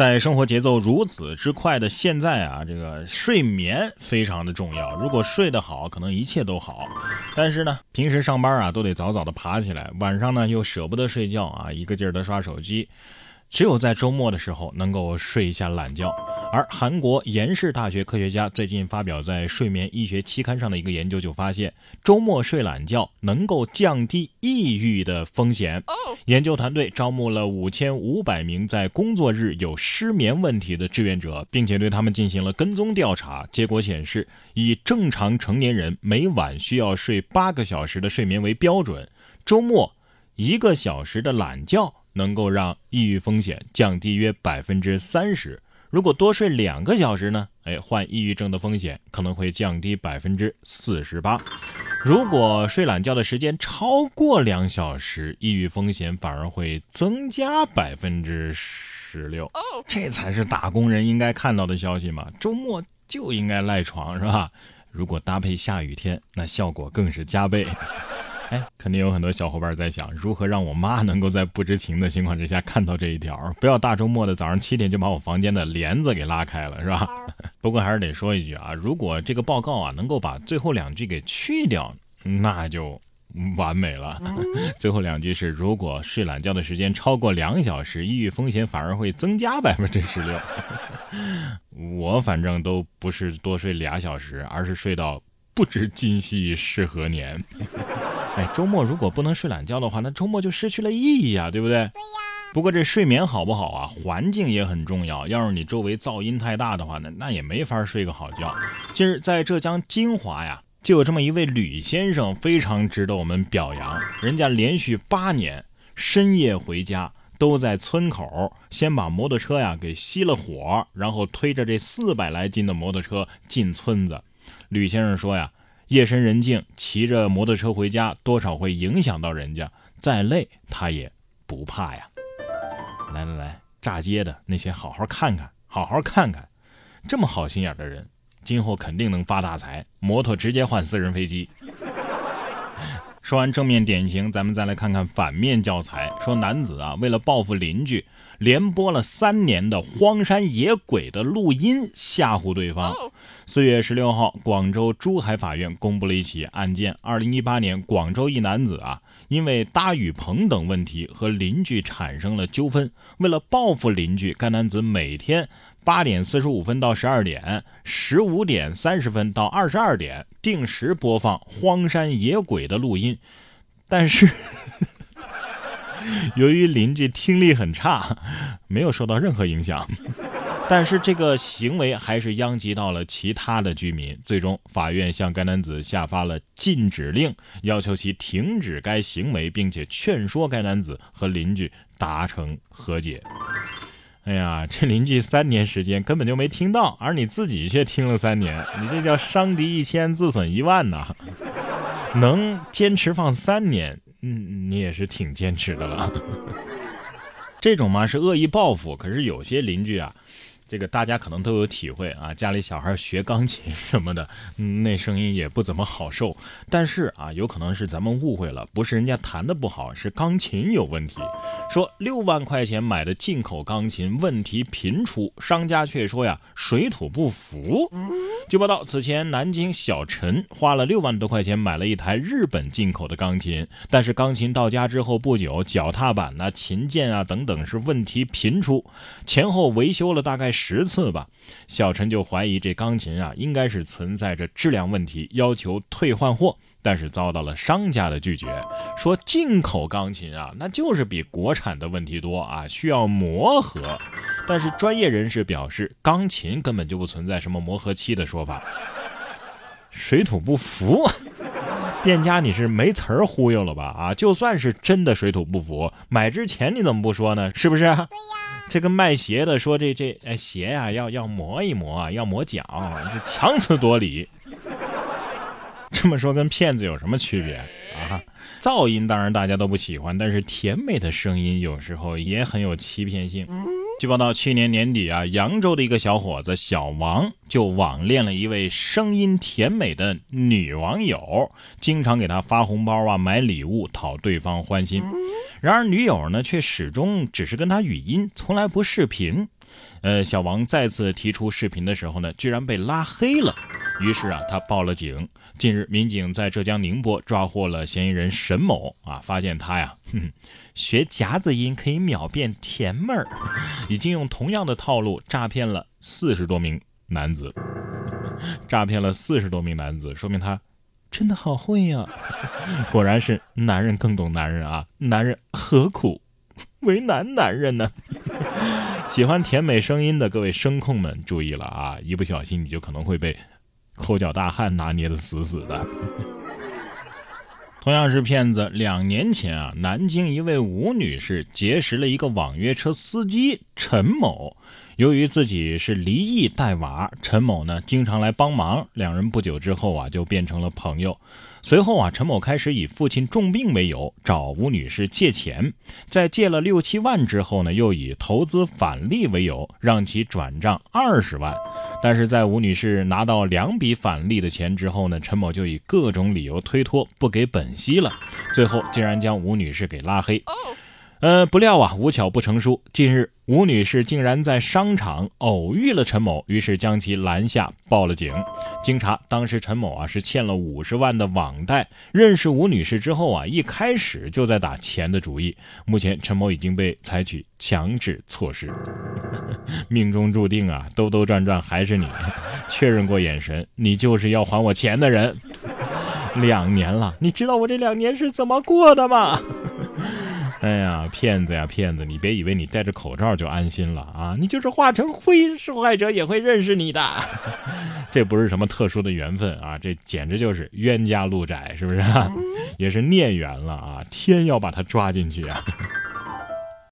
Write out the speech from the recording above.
在生活节奏如此之快的现在啊，这个睡眠非常的重要。如果睡得好，可能一切都好。但是呢，平时上班啊都得早早的爬起来，晚上呢又舍不得睡觉啊，一个劲儿的刷手机。只有在周末的时候能够睡一下懒觉，而韩国延世大学科学家最近发表在《睡眠医学期刊》上的一个研究就发现，周末睡懒觉能够降低抑郁的风险。研究团队招募了五千五百名在工作日有失眠问题的志愿者，并且对他们进行了跟踪调查。结果显示，以正常成年人每晚需要睡八个小时的睡眠为标准，周末一个小时的懒觉。能够让抑郁风险降低约百分之三十。如果多睡两个小时呢？哎，患抑郁症的风险可能会降低百分之四十八。如果睡懒觉的时间超过两小时，抑郁风险反而会增加百分之十六。这才是打工人应该看到的消息嘛！周末就应该赖床，是吧？如果搭配下雨天，那效果更是加倍。哎，肯定有很多小伙伴在想，如何让我妈能够在不知情的情况之下看到这一条，不要大周末的早上七点就把我房间的帘子给拉开了，是吧？不过还是得说一句啊，如果这个报告啊能够把最后两句给去掉，那就完美了。最后两句是：如果睡懒觉的时间超过两小时，抑郁风险反而会增加百分之十六。我反正都不是多睡俩小时，而是睡到不知今夕是何年。哎，周末如果不能睡懒觉的话，那周末就失去了意义啊，对不对？对呀。不过这睡眠好不好啊？环境也很重要。要是你周围噪音太大的话，那那也没法睡个好觉。近日在浙江金华呀，就有这么一位吕先生，非常值得我们表扬。人家连续八年深夜回家，都在村口先把摩托车呀给熄了火，然后推着这四百来斤的摩托车进村子。吕先生说呀。夜深人静，骑着摩托车回家，多少会影响到人家。再累，他也不怕呀。来来来，炸街的那些，好好看看，好好看看，这么好心眼的人，今后肯定能发大财。摩托直接换私人飞机。说完正面典型，咱们再来看看反面教材。说男子啊，为了报复邻居，连播了三年的荒山野鬼的录音，吓唬对方。四月十六号，广州珠海法院公布了一起案件。二零一八年，广州一男子啊，因为搭雨棚等问题和邻居产生了纠纷，为了报复邻居，该男子每天。八点四十五分到十二点，十五点三十分到二十二点，定时播放《荒山野鬼》的录音。但是，由于邻居听力很差，没有受到任何影响。但是这个行为还是殃及到了其他的居民。最终，法院向该男子下发了禁止令，要求其停止该行为，并且劝说该男子和邻居达成和解。哎呀，这邻居三年时间根本就没听到，而你自己却听了三年，你这叫伤敌一千，自损一万呐！能坚持放三年，嗯，你也是挺坚持的了。这种嘛是恶意报复，可是有些邻居啊。这个大家可能都有体会啊，家里小孩学钢琴什么的，那声音也不怎么好受。但是啊，有可能是咱们误会了，不是人家弹的不好，是钢琴有问题。说六万块钱买的进口钢琴问题频出，商家却说呀水土不服。据报道，此前南京小陈花了六万多块钱买了一台日本进口的钢琴，但是钢琴到家之后不久，脚踏板呐、琴键啊等等是问题频出，前后维修了大概。十次吧，小陈就怀疑这钢琴啊，应该是存在着质量问题，要求退换货，但是遭到了商家的拒绝，说进口钢琴啊，那就是比国产的问题多啊，需要磨合。但是专业人士表示，钢琴根本就不存在什么磨合期的说法。水土不服，店家你是没词儿忽悠了吧？啊，就算是真的水土不服，买之前你怎么不说呢？是不是？对呀。这个卖鞋的说：“这这哎鞋呀，要要磨一磨，要磨脚，强词夺理。这么说跟骗子有什么区别啊？噪音当然大家都不喜欢，但是甜美的声音有时候也很有欺骗性。”据报道，去年年底啊，扬州的一个小伙子小王就网恋了一位声音甜美的女网友，经常给他发红包啊，买礼物讨对方欢心。然而女友呢，却始终只是跟他语音，从来不视频。呃，小王再次提出视频的时候呢，居然被拉黑了。于是啊，他报了警。近日，民警在浙江宁波抓获了嫌疑人沈某啊，发现他呀，哼，学夹子音可以秒变甜妹儿，已经用同样的套路诈骗了四十多名男子，诈骗了四十多名男子，说明他真的好会呀！果然是男人更懂男人啊，男人何苦为难男人呢？喜欢甜美声音的各位声控们注意了啊，一不小心你就可能会被。抠脚大汉拿捏的死死的。同样是骗子，两年前啊，南京一位吴女士结识了一个网约车司机陈某。由于自己是离异带娃，陈某呢经常来帮忙，两人不久之后啊就变成了朋友。随后啊，陈某开始以父亲重病为由找吴女士借钱，在借了六七万之后呢，又以投资返利为由让其转账二十万。但是在吴女士拿到两笔返利的钱之后呢，陈某就以各种理由推脱不给本息了，最后竟然将吴女士给拉黑。呃，不料啊，无巧不成书。近日，吴女士竟然在商场偶遇了陈某，于是将其拦下，报了警。经查，当时陈某啊是欠了五十万的网贷。认识吴女士之后啊，一开始就在打钱的主意。目前，陈某已经被采取强制措施。命中注定啊，兜兜转转还是你。确认过眼神，你就是要还我钱的人。两年了，你知道我这两年是怎么过的吗？哎呀，骗子呀，骗子！你别以为你戴着口罩就安心了啊！你就是化成灰，受害者也会认识你的。这不是什么特殊的缘分啊，这简直就是冤家路窄，是不是？也是孽缘了啊！天要把他抓进去啊！